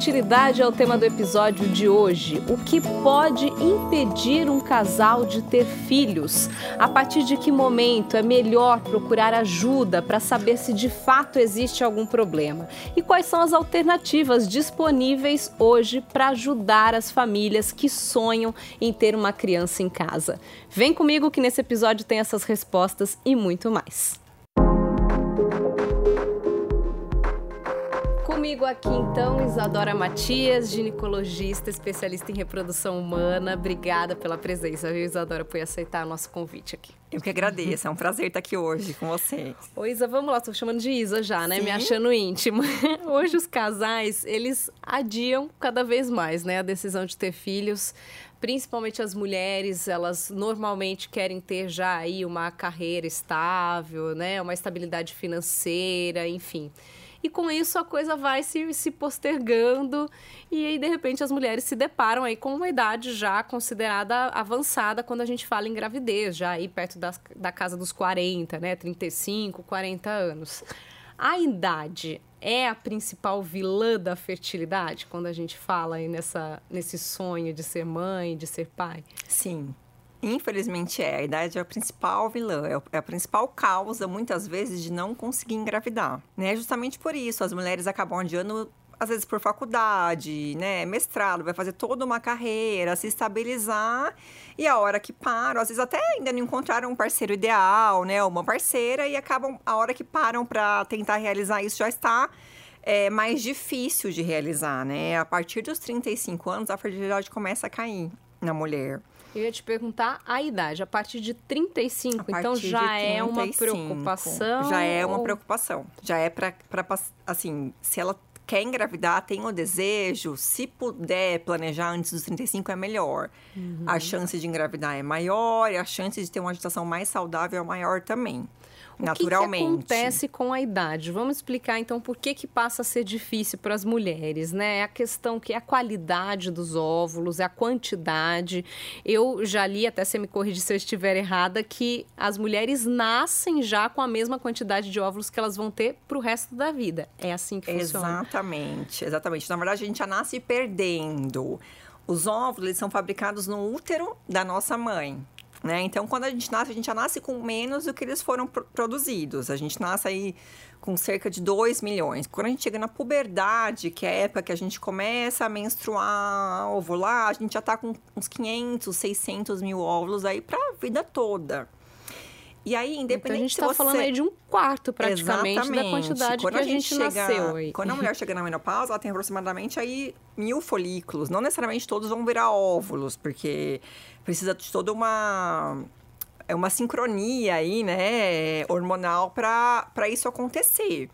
Fertilidade é o tema do episódio de hoje. O que pode impedir um casal de ter filhos? A partir de que momento é melhor procurar ajuda para saber se de fato existe algum problema? E quais são as alternativas disponíveis hoje para ajudar as famílias que sonham em ter uma criança em casa? Vem comigo que nesse episódio tem essas respostas e muito mais. Comigo aqui então, Isadora Matias, ginecologista, especialista em reprodução humana. Obrigada pela presença, viu, Isadora, por aceitar o nosso convite aqui. Eu que agradeço, é um prazer estar aqui hoje com vocês. Ô Isa, vamos lá, estou chamando de Isa já, né? Sim. Me achando íntima. Hoje os casais, eles adiam cada vez mais, né, a decisão de ter filhos principalmente as mulheres, elas normalmente querem ter já aí uma carreira estável, né, uma estabilidade financeira, enfim. E com isso a coisa vai se, se postergando e aí de repente as mulheres se deparam aí com uma idade já considerada avançada quando a gente fala em gravidez, já aí perto das, da casa dos 40, né, 35, 40 anos. A idade é a principal vilã da fertilidade quando a gente fala aí nessa, nesse sonho de ser mãe, de ser pai? Sim. Infelizmente é. A idade é a principal vilã, é, é a principal causa, muitas vezes, de não conseguir engravidar. Né? Justamente por isso, as mulheres acabam adiando às vezes por faculdade, né, mestrado, vai fazer toda uma carreira, se estabilizar e a hora que param, às vezes até ainda não encontraram um parceiro ideal, né, uma parceira e acabam a hora que param para tentar realizar isso já está é, mais difícil de realizar, né? A partir dos 35 anos a fertilidade começa a cair na mulher. Eu ia te perguntar a idade, a partir de 35, então partir então já 35, é uma preocupação? Já é uma preocupação. Já é para, assim, se ela quer engravidar, tem o desejo, se puder planejar antes dos 35 é melhor. Uhum. A chance de engravidar é maior e a chance de ter uma agitação mais saudável é maior também naturalmente. O que, que, acontece com a idade? Vamos explicar então por que, que passa a ser difícil para as mulheres, né? É a questão que é a qualidade dos óvulos, é a quantidade. Eu já li, até você me corrigir se eu estiver errada, que as mulheres nascem já com a mesma quantidade de óvulos que elas vão ter para o resto da vida. É assim que funciona. Exatamente, exatamente. Na verdade, a gente já nasce perdendo. Os óvulos eles são fabricados no útero da nossa mãe. Né? Então, quando a gente nasce, a gente já nasce com menos do que eles foram produzidos. A gente nasce aí com cerca de 2 milhões. Quando a gente chega na puberdade, que é a época que a gente começa a menstruar, ovular, a gente já está com uns 500, 600 mil óvulos aí para a vida toda. E aí, independente então, a gente está você... falando aí de um quarto, praticamente, Exatamente. da quantidade quando que a gente, chega, nasceu. Quando a mulher chega na menopausa, ela tem aproximadamente aí mil folículos. Não necessariamente todos vão virar óvulos, porque precisa de toda uma é uma sincronia aí, né, hormonal para isso acontecer.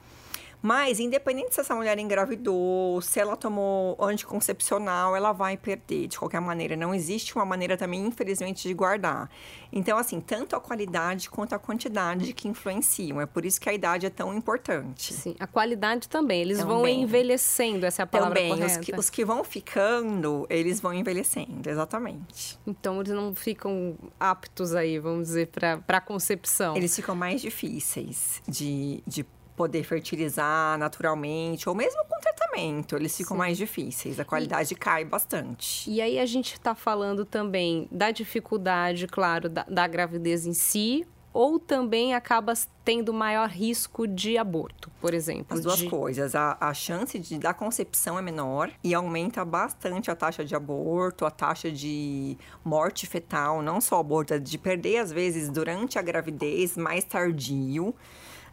Mas, independente se essa mulher engravidou, se ela tomou anticoncepcional, ela vai perder de qualquer maneira. Não existe uma maneira também, infelizmente, de guardar. Então, assim, tanto a qualidade quanto a quantidade que influenciam. É por isso que a idade é tão importante. Sim, a qualidade também. Eles também. vão envelhecendo, essa é a palavra também. correta. Os que, os que vão ficando, eles vão envelhecendo, exatamente. Então, eles não ficam aptos aí, vamos dizer, para a concepção. Eles ficam mais difíceis de, de poder fertilizar naturalmente, ou mesmo com tratamento, eles ficam Sim. mais difíceis, a qualidade e, cai bastante. E aí a gente está falando também da dificuldade, claro, da, da gravidez em si, ou também acaba tendo maior risco de aborto, por exemplo? As duas de... coisas. A, a chance de, da concepção é menor e aumenta bastante a taxa de aborto, a taxa de morte fetal, não só aborto, de perder, às vezes, durante a gravidez, mais tardio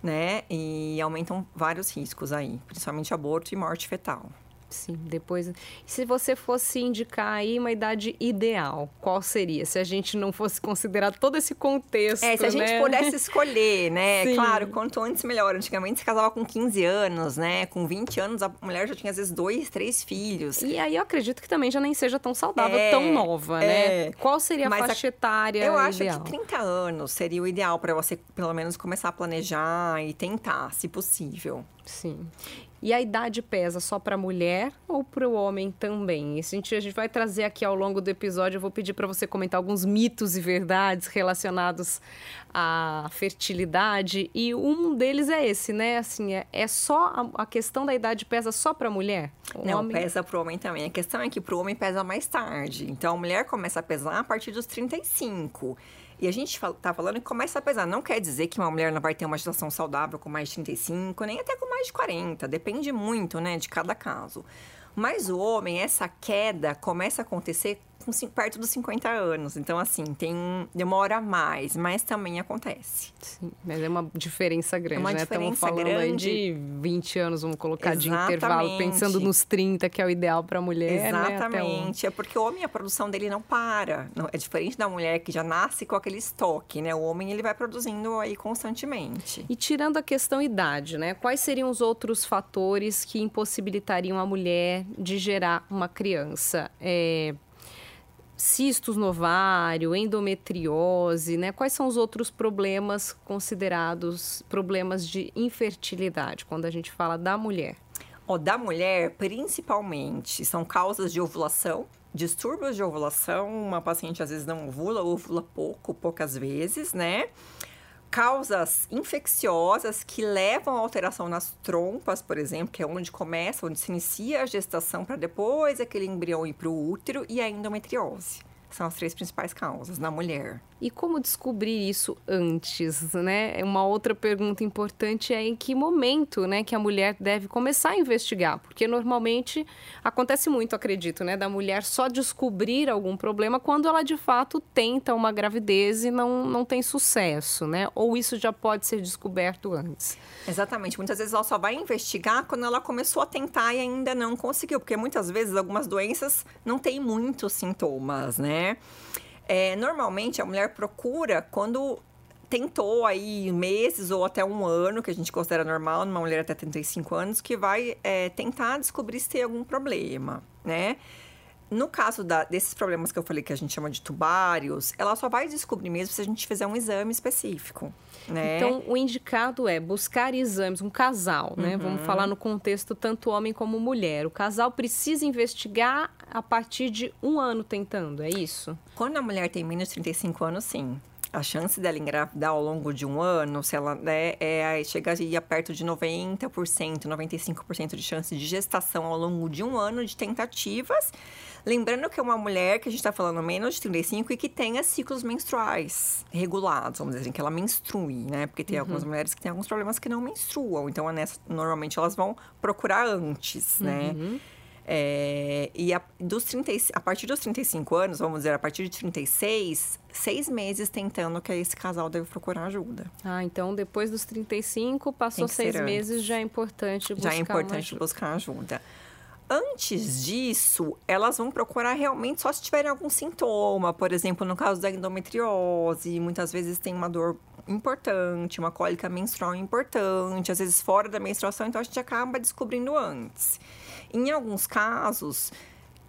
né? E aumentam vários riscos aí, principalmente aborto e morte fetal. Sim, depois. Se você fosse indicar aí uma idade ideal, qual seria? Se a gente não fosse considerar todo esse contexto. É, se a né? gente pudesse escolher, né? Sim. Claro, quanto antes melhor. Antigamente se casava com 15 anos, né? Com 20 anos a mulher já tinha às vezes dois, três filhos. E aí eu acredito que também já nem seja tão saudável, é, tão nova, é. né? Qual seria a Mas faixa a, etária? Eu acho ideal? que 30 anos seria o ideal para você pelo menos começar a planejar e tentar, se possível. Sim. E a idade pesa só para a mulher ou para o homem também? Esse a gente, a gente vai trazer aqui ao longo do episódio. Eu vou pedir para você comentar alguns mitos e verdades relacionados à fertilidade. E um deles é esse, né? Assim, é, é só a, a questão da idade pesa só para a mulher? O Não, homem... pesa para o homem também. A questão é que para o homem pesa mais tarde. Então a mulher começa a pesar a partir dos 35. E a gente tá falando que começa a pesar. Não quer dizer que uma mulher não vai ter uma gestação saudável com mais de 35, nem até com mais de 40. Depende muito, né, de cada caso. Mas o homem, essa queda começa a acontecer com, perto dos 50 anos. Então, assim, tem demora mais, mas também acontece. Sim, mas é uma diferença grande, é uma né? Diferença Estamos falando grande. aí de 20 anos, vamos colocar Exatamente. de intervalo, pensando nos 30, que é o ideal para a mulher. Né? Exatamente. Né? É porque o homem, a produção dele não para. Não, é diferente da mulher que já nasce com aquele estoque, né? O homem, ele vai produzindo aí constantemente. E tirando a questão idade, né? Quais seriam os outros fatores que impossibilitariam a mulher de gerar uma criança? É, cistos no ovário, endometriose, né? Quais são os outros problemas considerados problemas de infertilidade quando a gente fala da mulher? Oh, da mulher, principalmente, são causas de ovulação, distúrbios de ovulação. Uma paciente às vezes não ovula, ovula pouco, poucas vezes, né? Causas infecciosas que levam a alteração nas trompas, por exemplo, que é onde começa, onde se inicia a gestação para depois aquele embrião ir para o útero e a endometriose. São as três principais causas na mulher. E como descobrir isso antes, né? Uma outra pergunta importante é em que momento, né, que a mulher deve começar a investigar, porque normalmente acontece muito, acredito, né, da mulher só descobrir algum problema quando ela de fato tenta uma gravidez e não, não tem sucesso, né? Ou isso já pode ser descoberto antes. Exatamente. Muitas vezes ela só vai investigar quando ela começou a tentar e ainda não conseguiu, porque muitas vezes algumas doenças não têm muitos sintomas, né? É, normalmente a mulher procura quando tentou aí meses ou até um ano, que a gente considera normal numa mulher até 35 anos, que vai é, tentar descobrir se tem algum problema, né? No caso da, desses problemas que eu falei que a gente chama de tubários, ela só vai descobrir mesmo se a gente fizer um exame específico. Né? Então, o indicado é buscar exames, um casal, né? Uhum. Vamos falar no contexto tanto homem como mulher. O casal precisa investigar a partir de um ano tentando, é isso? Quando a mulher tem menos de 35 anos, sim a chance dela engravidar ao longo de um ano, se ela né, é, chegaria perto de 90%, 95% de chance de gestação ao longo de um ano de tentativas. Lembrando que é uma mulher que a gente está falando menos de 35 e que tenha ciclos menstruais regulados, vamos dizer assim, que ela menstrue, né? Porque tem uhum. algumas mulheres que têm alguns problemas que não menstruam. Então, nessa, normalmente elas vão procurar antes, né? Uhum. É, e a, dos 30, a partir dos 35 anos, vamos dizer, a partir de 36, seis meses tentando que esse casal deve procurar ajuda. Ah, então depois dos 35, passou seis meses, já é importante buscar Já é importante ajuda. buscar ajuda. Antes disso, elas vão procurar realmente só se tiverem algum sintoma. Por exemplo, no caso da endometriose, muitas vezes tem uma dor importante, uma cólica menstrual importante, às vezes fora da menstruação, então a gente acaba descobrindo antes. Em alguns casos,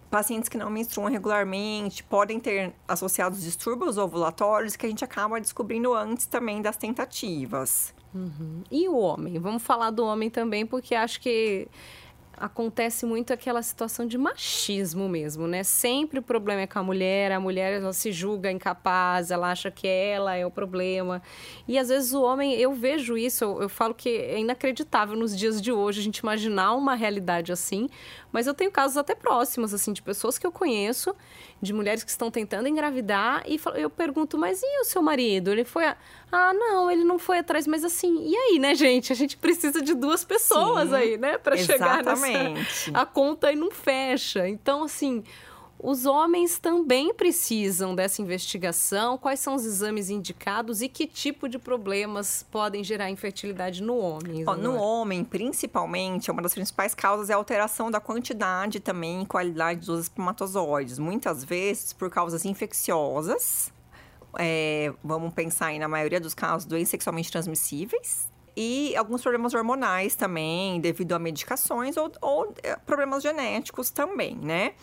pacientes que não menstruam regularmente podem ter associados distúrbios ovulatórios que a gente acaba descobrindo antes também das tentativas. Uhum. E o homem? Vamos falar do homem também, porque acho que acontece muito aquela situação de machismo mesmo, né? Sempre o problema é com a mulher, a mulher ela se julga incapaz, ela acha que ela é o problema. E às vezes o homem, eu vejo isso, eu, eu falo que é inacreditável nos dias de hoje a gente imaginar uma realidade assim, mas eu tenho casos até próximos, assim, de pessoas que eu conheço, de mulheres que estão tentando engravidar, e eu pergunto, mas e o seu marido? Ele foi. A... Ah, não, ele não foi atrás, mas assim, e aí, né, gente? A gente precisa de duas pessoas Sim, aí, né, para chegar nessa. A conta aí não fecha. Então, assim os homens também precisam dessa investigação. Quais são os exames indicados e que tipo de problemas podem gerar infertilidade no homem? Oh, no homem, principalmente, uma das principais causas é a alteração da quantidade também e qualidade dos espermatozoides. Muitas vezes por causas infecciosas. É, vamos pensar aí, na maioria dos casos, doenças sexualmente transmissíveis, e alguns problemas hormonais também, devido a medicações ou, ou, é, problemas genéticos também, né?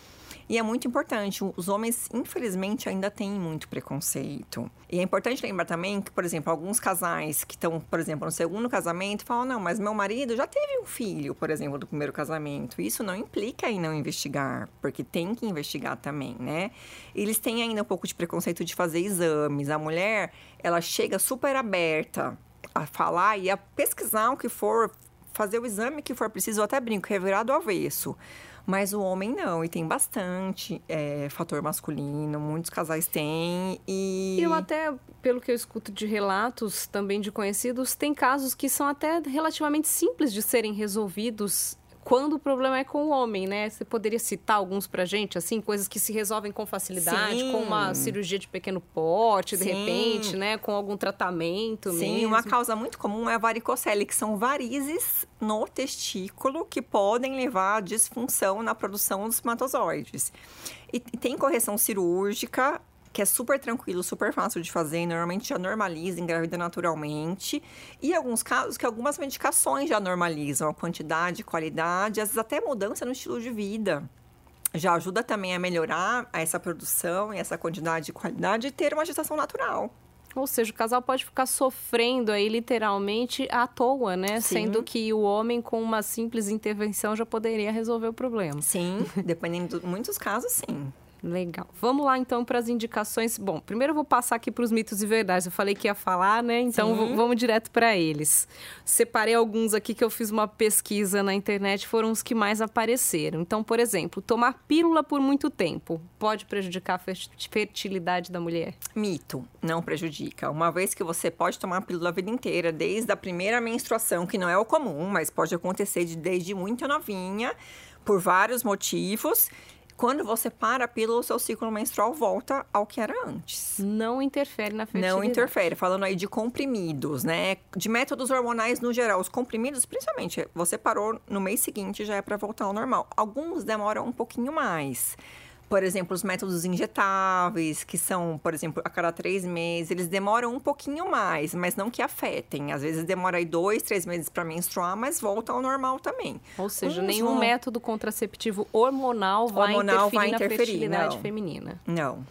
E é muito importante. Os homens, infelizmente, ainda têm muito preconceito. E é importante lembrar também que, por exemplo, alguns casais que estão, por exemplo, no segundo casamento, falam: não, mas meu marido já teve um filho, por exemplo, do primeiro casamento. Isso não implica em não investigar, porque tem que investigar também, né? Eles têm ainda um pouco de preconceito de fazer exames. A mulher, ela chega super aberta a falar e a pesquisar o que for, fazer o exame que for preciso, eu até brinco, revirar do avesso. Mas o homem não, e tem bastante é, fator masculino, muitos casais têm. E eu até, pelo que eu escuto de relatos também de conhecidos, tem casos que são até relativamente simples de serem resolvidos quando o problema é com o homem, né? Você poderia citar alguns pra gente, assim, coisas que se resolvem com facilidade, Sim. com uma cirurgia de pequeno porte, de Sim. repente, né? Com algum tratamento Sim, mesmo. uma causa muito comum é a varicocele, que são varizes no testículo que podem levar à disfunção na produção dos espermatozoides. E tem correção cirúrgica, que é super tranquilo, super fácil de fazer, normalmente já normaliza, engravida naturalmente. E alguns casos que algumas medicações já normalizam a quantidade, qualidade, às vezes até mudança no estilo de vida. Já ajuda também a melhorar essa produção e essa quantidade e qualidade e ter uma gestação natural. Ou seja, o casal pode ficar sofrendo aí literalmente à toa, né? Sim. Sendo que o homem com uma simples intervenção já poderia resolver o problema. Sim, dependendo de muitos casos, sim. Legal. Vamos lá então para as indicações. Bom, primeiro eu vou passar aqui para os mitos e verdades. Eu falei que ia falar, né? Então vamos direto para eles. Separei alguns aqui que eu fiz uma pesquisa na internet, foram os que mais apareceram. Então, por exemplo, tomar pílula por muito tempo pode prejudicar a fertilidade da mulher? Mito, não prejudica. Uma vez que você pode tomar pílula a vida inteira, desde a primeira menstruação, que não é o comum, mas pode acontecer de, desde muito novinha, por vários motivos quando você para a pílula, o seu ciclo menstrual volta ao que era antes. Não interfere na fertilidade. Não interfere. Falando aí de comprimidos, né? De métodos hormonais no geral. Os comprimidos, principalmente, você parou no mês seguinte, já é para voltar ao normal. Alguns demoram um pouquinho mais por exemplo, os métodos injetáveis, que são, por exemplo, a cada três meses, eles demoram um pouquinho mais, mas não que afetem. Às vezes demora aí dois, três meses para menstruar, mas volta ao normal também. Ou seja, Uns nenhum vão... método contraceptivo hormonal vai hormonal interferir, vai interferir na fertilidade não. feminina. Não.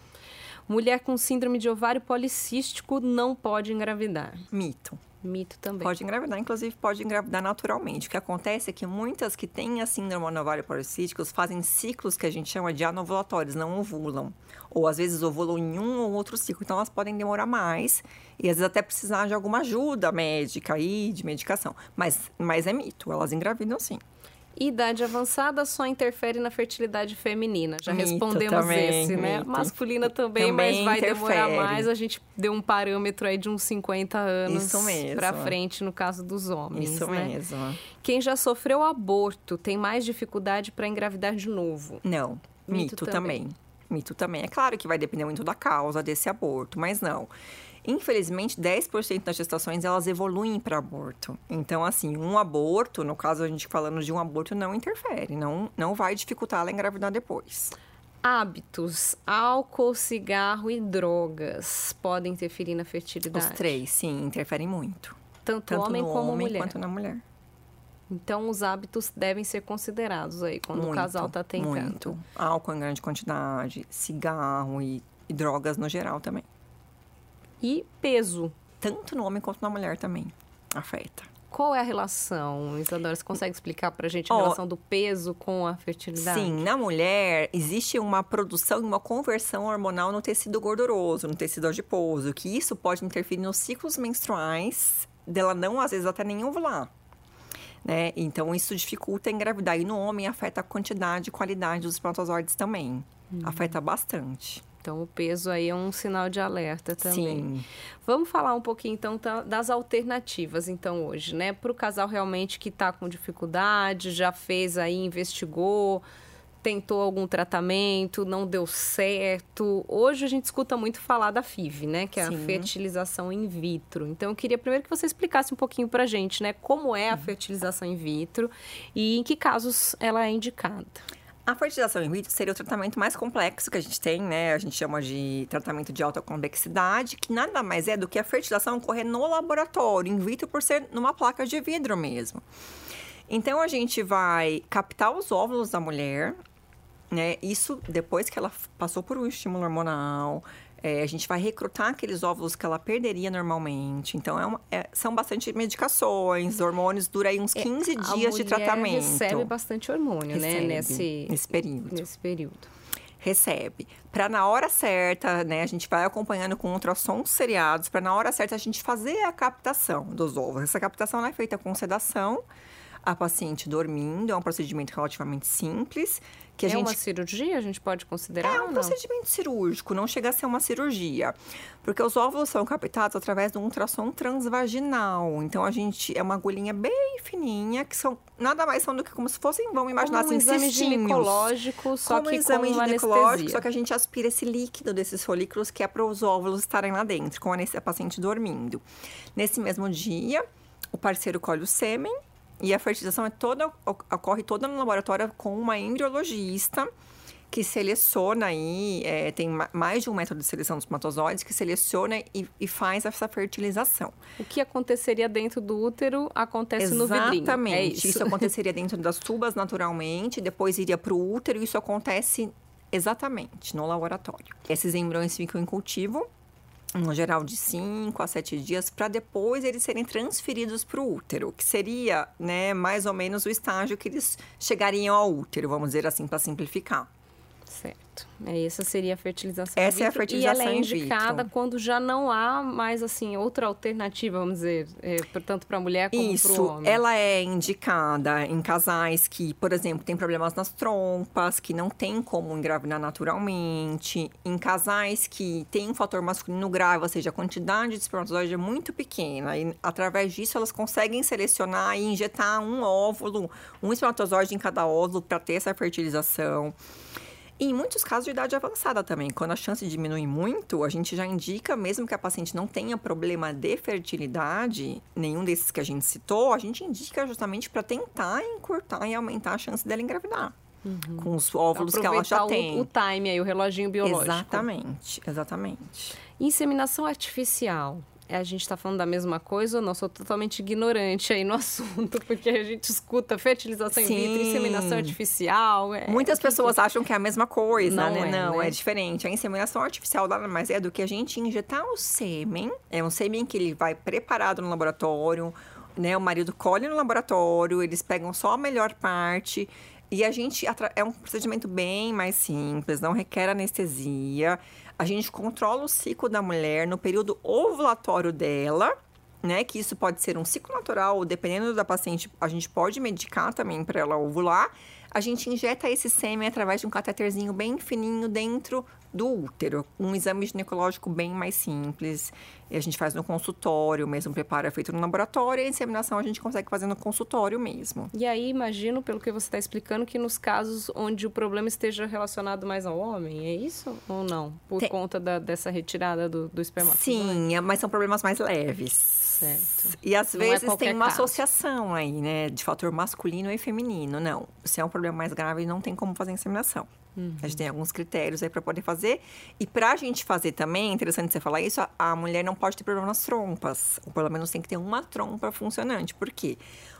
Mulher com síndrome de ovário policístico não pode engravidar. Mito. Mito também. Pode engravidar, inclusive pode engravidar naturalmente. O que acontece é que muitas que têm a síndrome do ovário policístico fazem ciclos que a gente chama de anovulatórios, não ovulam. Ou às vezes ovulam em um ou outro ciclo, então elas podem demorar mais e às vezes até precisar de alguma ajuda médica aí, de medicação. Mas, mas é mito, elas engravidam sim. Idade avançada só interfere na fertilidade feminina. Já mito respondemos também, esse, né? Masculina também, também mas vai interfere. demorar mais. A gente deu um parâmetro aí de uns 50 anos para frente no caso dos homens. Isso né? mesmo. Quem já sofreu aborto tem mais dificuldade para engravidar de novo. Não. Mito, Mito também. também. Mito também. É claro que vai depender muito da causa desse aborto, mas não. Infelizmente, 10% das gestações elas evoluem para aborto. Então, assim, um aborto, no caso a gente falando de um aborto, não interfere, não, não vai dificultar ela engravidar depois. Hábitos, álcool, cigarro e drogas podem interferir na fertilidade? Os três, sim, interferem muito. Tanto, Tanto homem no como homem mulher. quanto na mulher. Então, os hábitos devem ser considerados aí quando muito, o casal está tentando. Muito. Álcool em grande quantidade, cigarro e, e drogas no geral também e peso. Tanto no homem quanto na mulher também afeta. Qual é a relação, Isadora? Você consegue explicar pra gente a oh, relação do peso com a fertilidade? Sim, na mulher existe uma produção e uma conversão hormonal no tecido gorduroso, no tecido adiposo, que isso pode interferir nos ciclos menstruais dela não, às vezes, até nem ovular. Né? Então, isso dificulta engravidar. E no homem afeta a quantidade e qualidade dos espermatozoides também. Hum. Afeta bastante. Então, o peso aí é um sinal de alerta também. Sim. Vamos falar um pouquinho, então, das alternativas, então, hoje, né? Para o casal realmente que está com dificuldade, já fez aí, investigou, tentou algum tratamento, não deu certo. Hoje a gente escuta muito falar da FIV, né? Que é Sim. a fertilização in vitro. Então, eu queria primeiro que você explicasse um pouquinho para a gente, né? Como é a fertilização in vitro e em que casos ela é indicada. A fertilização in vitro seria o tratamento mais complexo que a gente tem, né? A gente chama de tratamento de alta convexidade, que nada mais é do que a fertilização ocorrer no laboratório, in vitro por ser numa placa de vidro mesmo. Então a gente vai captar os óvulos da mulher, né? Isso depois que ela passou por um estímulo hormonal, é, a gente vai recrutar aqueles óvulos que ela perderia normalmente. Então, é uma, é, são bastante medicações, hormônios, dura aí uns 15 é, dias de tratamento. recebe bastante hormônio, recebe, né? Nesse, nesse período. Nesse período. Recebe. Para na hora certa, né? A gente vai acompanhando com ultrassons seriados, para na hora certa a gente fazer a captação dos ovos. Essa captação é feita com sedação a paciente dormindo. É um procedimento relativamente simples. Que a é gente... uma cirurgia, a gente pode considerar? É um procedimento cirúrgico, não chega a ser uma cirurgia. Porque os óvulos são captados através de um ultrassom transvaginal. Então, a gente... É uma agulhinha bem fininha, que são... Nada mais são do que como se fossem, vamos imaginar como um assim, exame cistinhos. ginecológico, só como que um exame com ginecológico, anestesia. só que a gente aspira esse líquido desses folículos que é para os óvulos estarem lá dentro, com a paciente dormindo. Nesse mesmo dia, o parceiro colhe o sêmen e a fertilização é toda, ocorre toda no laboratório com uma embriologista que seleciona aí, é, tem mais de um método de seleção dos espermatozoides, que seleciona e, e, faz essa fertilização. O que aconteceria dentro do útero acontece Exatamente. no vidrinho. Exatamente. É isso. isso aconteceria dentro das tubas naturalmente, depois iria para o útero e isso acontece exatamente no laboratório. Esses embriões ficam em cultivo no geral de 5 a 7 dias, para depois eles serem transferidos para o útero, que seria, né, mais ou menos o estágio que eles chegariam ao útero, vamos dizer assim, para simplificar. Certo. É, essa seria a fertilização Essa é a fertilização E ela é in indicada quando já não há mais, assim, outra alternativa, vamos dizer, é, tanto para a mulher como para o Isso, homem. ela é indicada em casais que, por exemplo, têm problemas nas trompas, que não tem como engravidar naturalmente, em casais que têm um fator masculino grave, ou seja, a quantidade de espermatozoide é muito pequena, e através disso elas conseguem selecionar e injetar um óvulo, um espermatozoide em cada óvulo para ter essa fertilização. E em muitos casos de idade avançada também, quando a chance diminui muito, a gente já indica, mesmo que a paciente não tenha problema de fertilidade, nenhum desses que a gente citou, a gente indica justamente para tentar encurtar e aumentar a chance dela engravidar. Uhum. Com os óvulos que ela já o, tem. O time aí, o reloginho biológico. Exatamente, exatamente. Inseminação artificial a gente está falando da mesma coisa ou não? Sou totalmente ignorante aí no assunto, porque a gente escuta fertilização Sim. in vitro, inseminação artificial. É, Muitas que, pessoas que... acham que é a mesma coisa, não né? É, não, né? é diferente. A inseminação artificial nada mais é do que a gente injetar o sêmen. É um sêmen que ele vai preparado no laboratório, né? O marido colhe no laboratório, eles pegam só a melhor parte. E a gente é um procedimento bem mais simples, não requer anestesia. A gente controla o ciclo da mulher no período ovulatório dela, né? Que isso pode ser um ciclo natural, dependendo da paciente, a gente pode medicar também para ela ovular. A gente injeta esse sêmen através de um cateterzinho bem fininho dentro do útero. Um exame ginecológico bem mais simples. A gente faz no consultório, mesmo preparo é feito no laboratório. E a inseminação a gente consegue fazer no consultório mesmo. E aí, imagino, pelo que você está explicando, que nos casos onde o problema esteja relacionado mais ao homem, é isso ou não? Por Tem... conta da, dessa retirada do, do espermatozoide? Sim, mas são problemas mais leves. Certo. E às Não vezes é tem uma caso. associação aí, né? De fator masculino e feminino. Não. Se é um problema mais grave, não tem como fazer inseminação. Uhum. A gente tem alguns critérios aí para poder fazer. E para a gente fazer também, é interessante você falar isso, a, mulher não pode ter problema nas trompas. Ou pelo menos tem que ter uma trompa funcionante. Por quê?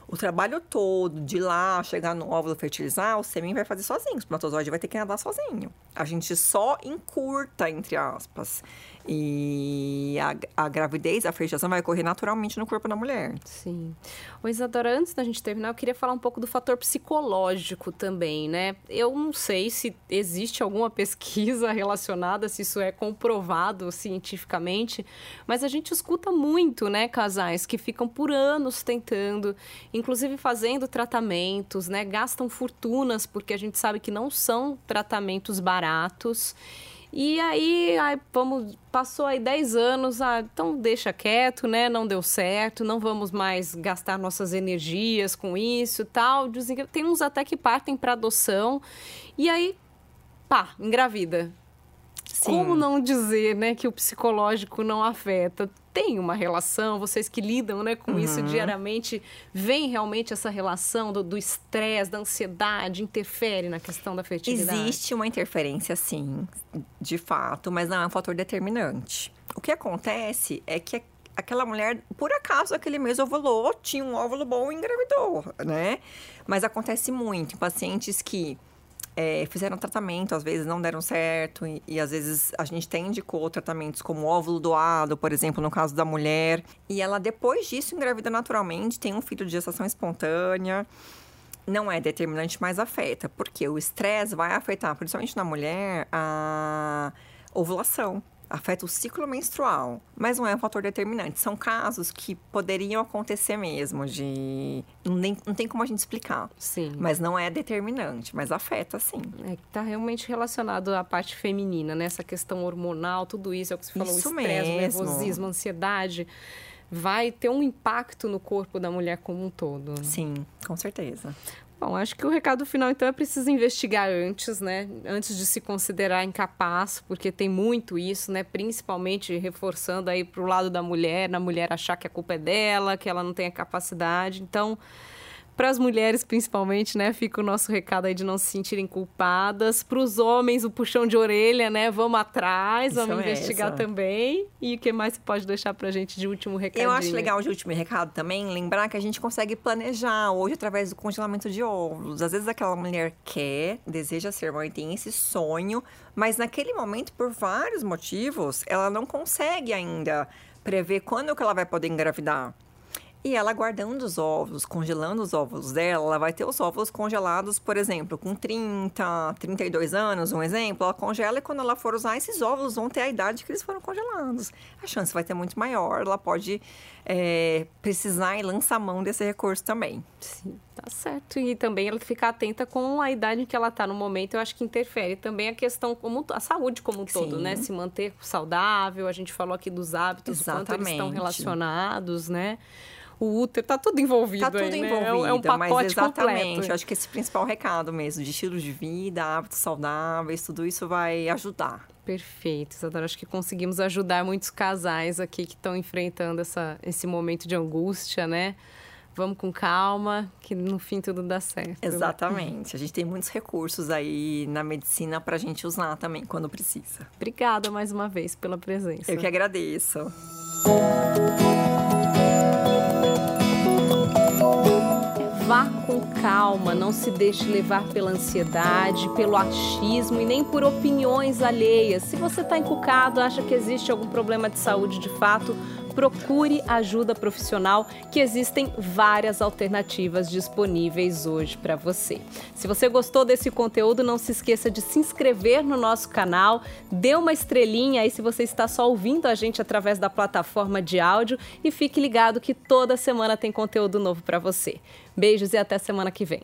O trabalho todo de lá chegar no óvulo fertilizar, o sêmen vai fazer sozinho. O espermatozoide vai ter que nadar sozinho. A gente só encurta, entre aspas. E a, a gravidez, a fertilização vai ocorrer naturalmente no corpo da mulher. Sim. Ô Isadora, antes da gente terminar, eu queria falar um pouco do fator psicológico também, né? Eu não sei se existe alguma pesquisa relacionada, se isso é comprovado cientificamente, mas a gente escuta muito, né, casais que ficam por anos tentando, inclusive fazendo tratamentos, né? Gastam fortunas, porque a gente sabe que não são tratamentos baratos. E aí, aí, vamos, passou aí 10 anos, ah, então deixa quieto, né? Não deu certo, não vamos mais gastar nossas energias com isso tal. Tem uns até que partem para adoção. E aí, pá, engravida. Sim. Como não dizer, né, que o psicológico não afeta? Tem uma relação, vocês que lidam né, com uhum. isso diariamente, veem realmente essa relação do estresse, da ansiedade, interfere na questão da fertilidade? Existe uma interferência, sim, de fato, mas não é um fator determinante. O que acontece é que aquela mulher, por acaso, aquele mês ovulou, tinha um óvulo bom e engravidou, né? Mas acontece muito em pacientes que é, fizeram tratamento, às vezes não deram certo, e, e, às vezes a gente até indicou tratamentos como óvulo doado, por exemplo, no caso da mulher. E ela, depois disso, engravida naturalmente, tem um filho de gestação espontânea. Não é determinante, mas afeta, porque o estresse vai afetar, principalmente na mulher, a ovulação afeta o ciclo menstrual, mas não é um fator determinante. São casos que poderiam acontecer mesmo, de. Não, nem, não tem como a gente explicar. Sim. Mas não é determinante, mas afeta sim. É que está realmente relacionado à parte feminina, né? Essa questão hormonal, tudo isso, é o que você falou, isso o estresse, o nervosismo, a ansiedade. Vai ter um impacto no corpo da mulher como um todo. Sim, com certeza. Bom, acho que o recado final então é preciso investigar antes, né? Antes de se considerar incapaz, porque tem muito isso, né? Principalmente reforçando aí para o lado da mulher, na mulher achar que a culpa é dela, que ela não tem a capacidade. Então, para as mulheres, principalmente, né? Fica o nosso recado aí de não se sentirem culpadas. Para os homens, o puxão de orelha, né? Vamos atrás, Isso vamos é investigar também. E o que mais você pode deixar para a gente de último recado? Eu acho legal de último recado também lembrar que a gente consegue planejar hoje através do congelamento de óvulos. Às vezes aquela mulher quer, deseja ser mãe, tem esse sonho, mas naquele momento, por vários motivos, ela não consegue ainda prever quando que ela vai poder engravidar. E ela guardando os óvulos, congelando os óvulos dela, ela vai ter os óvulos congelados, por exemplo, com 30, 32 anos, um exemplo, ela congela e quando ela for usar, esses óvulos vão ter a idade que eles foram congelados. A chance vai ter muito maior, ela pode é, precisar e lançar mão desse recurso também. Sim, tá certo. E também ela ficar atenta com a idade em que ela está no momento, eu acho que interfere também a questão como a saúde como um todo, Sim. né? Se manter saudável, a gente falou aqui dos hábitos, o quanto eles estão Exatamente. relacionados, né? O útero tá tudo envolvido Tá tudo aí, né? envolvido, É um- é um mas pacote exatamente. completo. Eu acho que esse principal recado mesmo, de estilo de vida, hábitos saudáveis, tudo isso vai ajudar. Perfeito, Isadora. Acho que conseguimos ajudar muitos casais aqui que estão enfrentando essa, esse momento de angústia, né? Vamos com calma, que no fim tudo dá certo. Exatamente. A gente tem muitos recursos aí na medicina para a gente usar também quando precisa. Obrigada mais uma vez pela presença. Eu que agradeço. Vá com calma, não se deixe levar pela ansiedade, pelo achismo e nem por opiniões alheias. Se você está encucado, acha que existe algum problema de saúde de fato, procure ajuda profissional, que existem várias alternativas disponíveis hoje para você. Se você gostou desse conteúdo, não se esqueça de se inscrever no nosso canal, dê uma estrelinha aí se você está só ouvindo a gente através da plataforma de áudio e fique ligado que toda semana tem conteúdo novo para você. Beijos e até semana que vem.